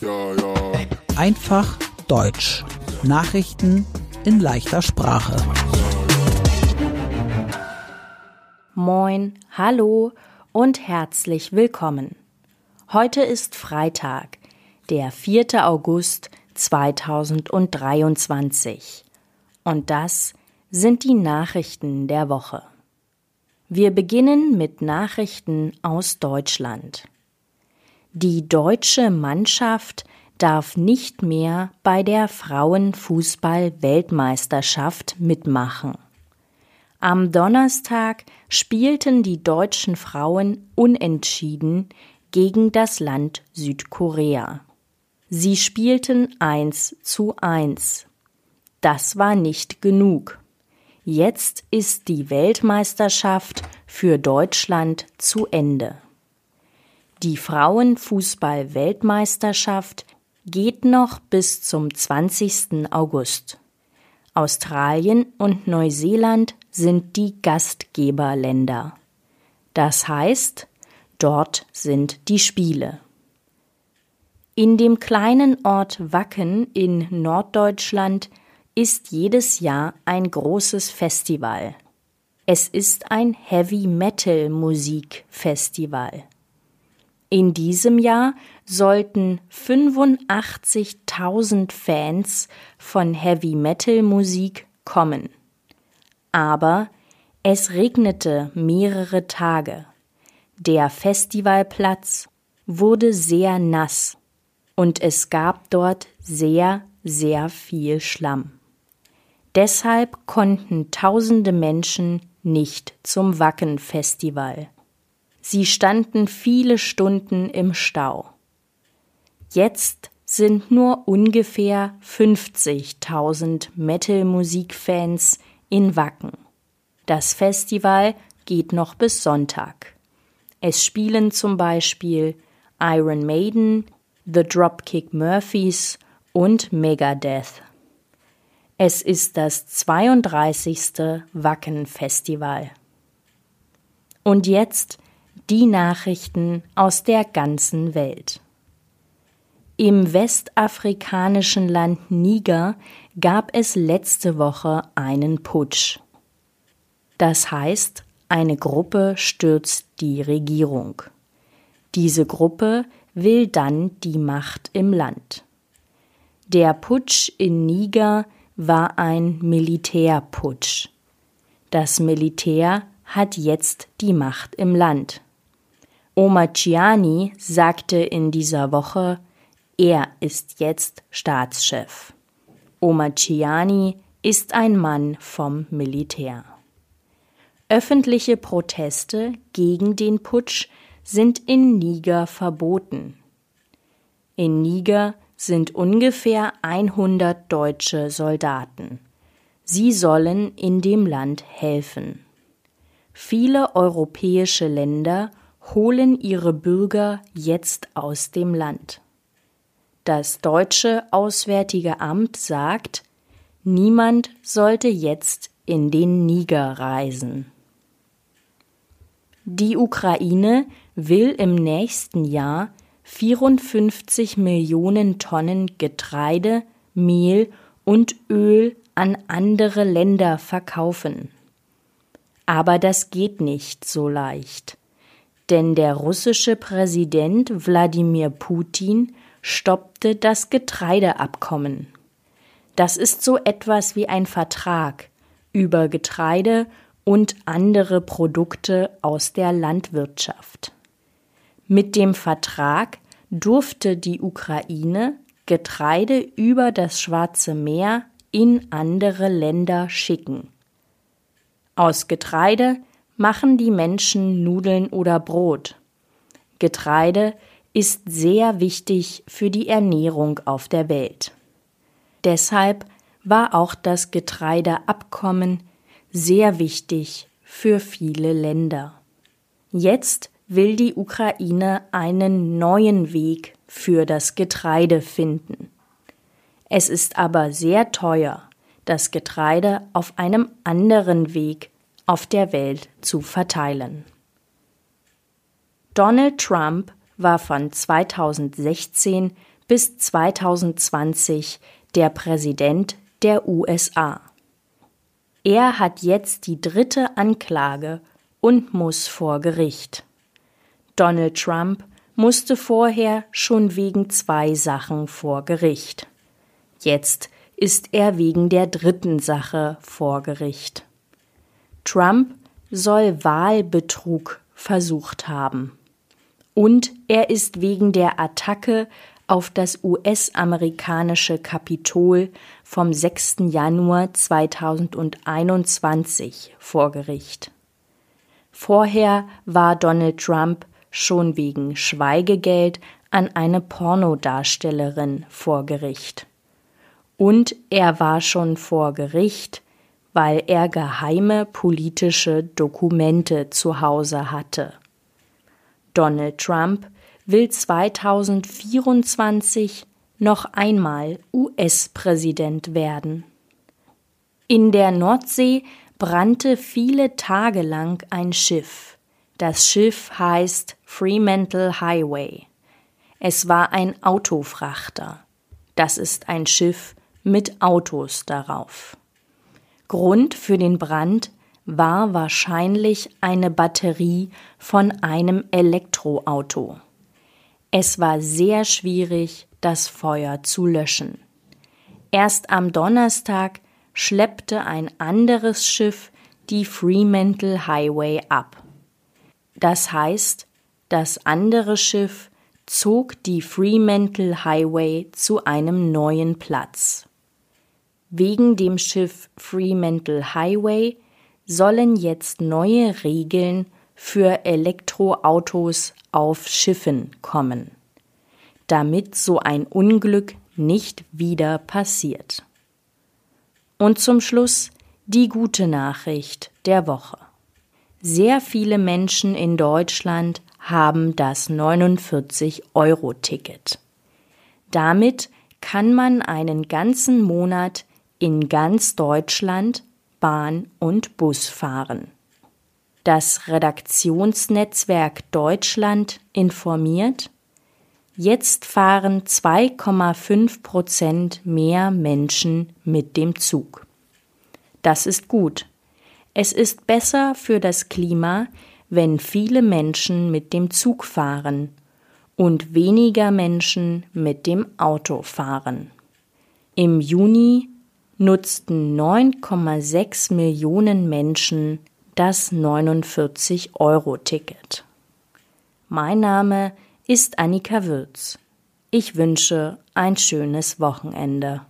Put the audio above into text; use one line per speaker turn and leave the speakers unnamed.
Ja, ja.
Einfach Deutsch. Nachrichten in leichter Sprache.
Moin, hallo und herzlich willkommen. Heute ist Freitag, der 4. August 2023. Und das sind die Nachrichten der Woche. Wir beginnen mit Nachrichten aus Deutschland. Die deutsche Mannschaft darf nicht mehr bei der Frauenfußball-Weltmeisterschaft mitmachen. Am Donnerstag spielten die deutschen Frauen unentschieden gegen das Land Südkorea. Sie spielten eins zu eins. Das war nicht genug. Jetzt ist die Weltmeisterschaft für Deutschland zu Ende. Die Frauenfußball-Weltmeisterschaft geht noch bis zum 20. August. Australien und Neuseeland sind die Gastgeberländer. Das heißt, dort sind die Spiele. In dem kleinen Ort Wacken in Norddeutschland ist jedes Jahr ein großes Festival. Es ist ein Heavy Metal Musikfestival. In diesem Jahr sollten 85.000 Fans von Heavy Metal Musik kommen. Aber es regnete mehrere Tage. Der Festivalplatz wurde sehr nass und es gab dort sehr, sehr viel Schlamm. Deshalb konnten tausende Menschen nicht zum Wacken-Festival. Sie standen viele Stunden im Stau. Jetzt sind nur ungefähr 50.000 Metal-Musikfans in Wacken. Das Festival geht noch bis Sonntag. Es spielen zum Beispiel Iron Maiden, The Dropkick Murphys und Megadeth. Es ist das 32. Wacken-Festival. Und jetzt die Nachrichten aus der ganzen Welt. Im westafrikanischen Land Niger gab es letzte Woche einen Putsch. Das heißt, eine Gruppe stürzt die Regierung. Diese Gruppe will dann die Macht im Land. Der Putsch in Niger war ein Militärputsch. Das Militär hat jetzt die Macht im Land. Omachiani sagte in dieser Woche, er ist jetzt Staatschef. Omachiani ist ein Mann vom Militär. Öffentliche Proteste gegen den Putsch sind in Niger verboten. In Niger sind ungefähr 100 deutsche Soldaten. Sie sollen in dem Land helfen. Viele europäische Länder holen ihre Bürger jetzt aus dem Land. Das deutsche Auswärtige Amt sagt, niemand sollte jetzt in den Niger reisen. Die Ukraine will im nächsten Jahr 54 Millionen Tonnen Getreide, Mehl und Öl an andere Länder verkaufen. Aber das geht nicht so leicht. Denn der russische Präsident Wladimir Putin stoppte das Getreideabkommen. Das ist so etwas wie ein Vertrag über Getreide und andere Produkte aus der Landwirtschaft. Mit dem Vertrag durfte die Ukraine Getreide über das Schwarze Meer in andere Länder schicken. Aus Getreide machen die Menschen Nudeln oder Brot. Getreide ist sehr wichtig für die Ernährung auf der Welt. Deshalb war auch das Getreideabkommen sehr wichtig für viele Länder. Jetzt will die Ukraine einen neuen Weg für das Getreide finden. Es ist aber sehr teuer, das Getreide auf einem anderen Weg auf der Welt zu verteilen. Donald Trump war von 2016 bis 2020 der Präsident der USA. Er hat jetzt die dritte Anklage und muss vor Gericht. Donald Trump musste vorher schon wegen zwei Sachen vor Gericht. Jetzt ist er wegen der dritten Sache vor Gericht. Trump soll Wahlbetrug versucht haben. Und er ist wegen der Attacke auf das US-amerikanische Kapitol vom 6. Januar 2021 vor Gericht. Vorher war Donald Trump schon wegen Schweigegeld an eine Pornodarstellerin vor Gericht. Und er war schon vor Gericht, weil er geheime politische Dokumente zu Hause hatte. Donald Trump will 2024 noch einmal US-Präsident werden. In der Nordsee brannte viele Tage lang ein Schiff. Das Schiff heißt Fremantle Highway. Es war ein Autofrachter. Das ist ein Schiff mit Autos darauf. Grund für den Brand war wahrscheinlich eine Batterie von einem Elektroauto. Es war sehr schwierig, das Feuer zu löschen. Erst am Donnerstag schleppte ein anderes Schiff die Fremantle Highway ab. Das heißt, das andere Schiff zog die Fremantle Highway zu einem neuen Platz. Wegen dem Schiff Fremantle Highway sollen jetzt neue Regeln für Elektroautos auf Schiffen kommen, damit so ein Unglück nicht wieder passiert. Und zum Schluss die gute Nachricht der Woche. Sehr viele Menschen in Deutschland haben das 49-Euro-Ticket. Damit kann man einen ganzen Monat in ganz Deutschland Bahn und Bus fahren. Das Redaktionsnetzwerk Deutschland informiert, jetzt fahren 2,5 Prozent mehr Menschen mit dem Zug. Das ist gut. Es ist besser für das Klima, wenn viele Menschen mit dem Zug fahren und weniger Menschen mit dem Auto fahren. Im Juni nutzten 9,6 Millionen Menschen das 49-Euro-Ticket. Mein Name ist Annika Würz. Ich wünsche ein schönes Wochenende.